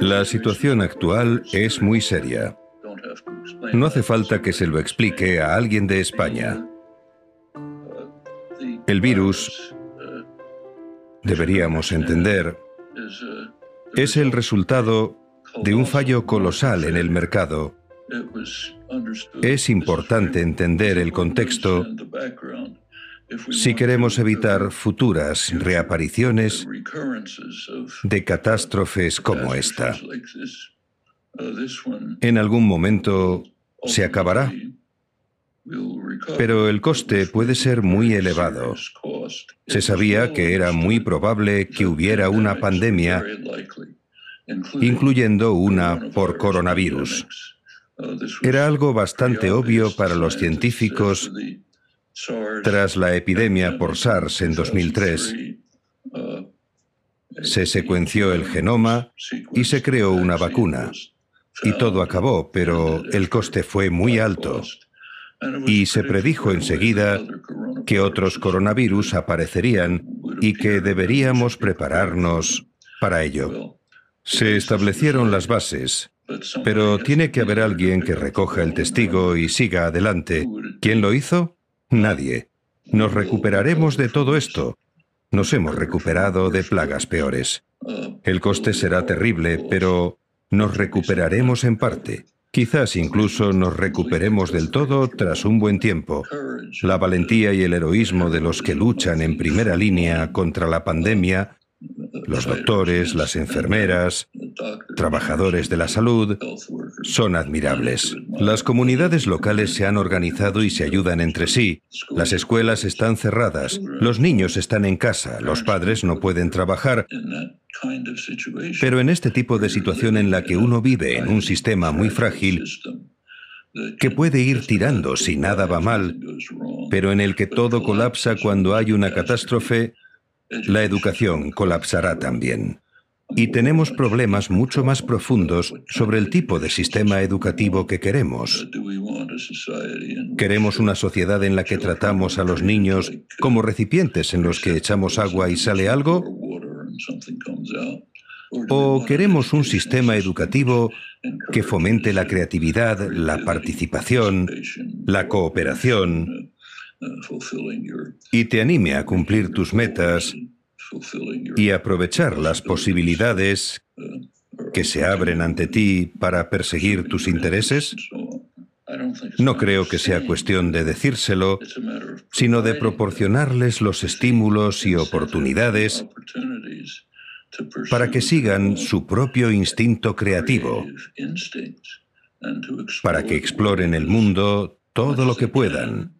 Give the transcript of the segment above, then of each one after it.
La situación actual es muy seria. No hace falta que se lo explique a alguien de España. El virus, deberíamos entender, es el resultado de un fallo colosal en el mercado. Es importante entender el contexto si queremos evitar futuras reapariciones de catástrofes como esta. En algún momento se acabará, pero el coste puede ser muy elevado. Se sabía que era muy probable que hubiera una pandemia, incluyendo una por coronavirus. Era algo bastante obvio para los científicos tras la epidemia por SARS en 2003, se secuenció el genoma y se creó una vacuna. Y todo acabó, pero el coste fue muy alto. Y se predijo enseguida que otros coronavirus aparecerían y que deberíamos prepararnos para ello. Se establecieron las bases, pero tiene que haber alguien que recoja el testigo y siga adelante. ¿Quién lo hizo? Nadie. Nos recuperaremos de todo esto. Nos hemos recuperado de plagas peores. El coste será terrible, pero nos recuperaremos en parte. Quizás incluso nos recuperemos del todo tras un buen tiempo. La valentía y el heroísmo de los que luchan en primera línea contra la pandemia los doctores, las enfermeras, trabajadores de la salud, son admirables. Las comunidades locales se han organizado y se ayudan entre sí. Las escuelas están cerradas, los niños están en casa, los padres no pueden trabajar. Pero en este tipo de situación en la que uno vive en un sistema muy frágil, que puede ir tirando si nada va mal, pero en el que todo colapsa cuando hay una catástrofe, la educación colapsará también. Y tenemos problemas mucho más profundos sobre el tipo de sistema educativo que queremos. ¿Queremos una sociedad en la que tratamos a los niños como recipientes en los que echamos agua y sale algo? ¿O queremos un sistema educativo que fomente la creatividad, la participación, la cooperación, y te anime a cumplir tus metas y aprovechar las posibilidades que se abren ante ti para perseguir tus intereses? No creo que sea cuestión de decírselo, sino de proporcionarles los estímulos y oportunidades para que sigan su propio instinto creativo, para que exploren el mundo todo lo que puedan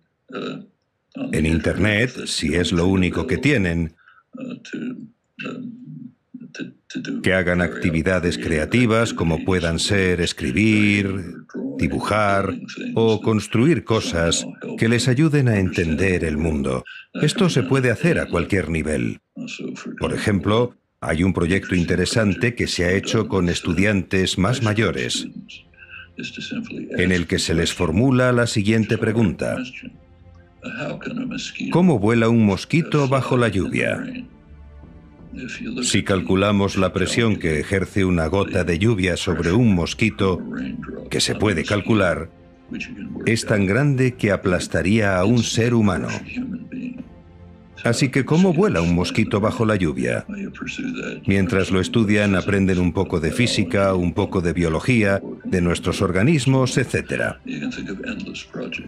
en Internet, si es lo único que tienen, que hagan actividades creativas como puedan ser escribir, dibujar o construir cosas que les ayuden a entender el mundo. Esto se puede hacer a cualquier nivel. Por ejemplo, hay un proyecto interesante que se ha hecho con estudiantes más mayores, en el que se les formula la siguiente pregunta. ¿Cómo vuela un mosquito bajo la lluvia? Si calculamos la presión que ejerce una gota de lluvia sobre un mosquito, que se puede calcular, es tan grande que aplastaría a un ser humano. Así que, ¿cómo vuela un mosquito bajo la lluvia? Mientras lo estudian, aprenden un poco de física, un poco de biología, de nuestros organismos, etc.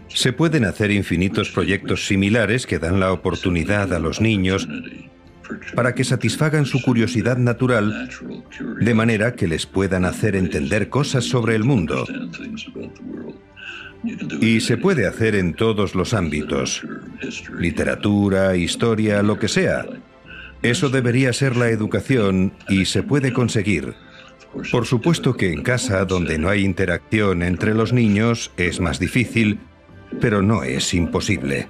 Se pueden hacer infinitos proyectos similares que dan la oportunidad a los niños para que satisfagan su curiosidad natural de manera que les puedan hacer entender cosas sobre el mundo. Y se puede hacer en todos los ámbitos, literatura, historia, lo que sea. Eso debería ser la educación y se puede conseguir. Por supuesto que en casa, donde no hay interacción entre los niños, es más difícil, pero no es imposible.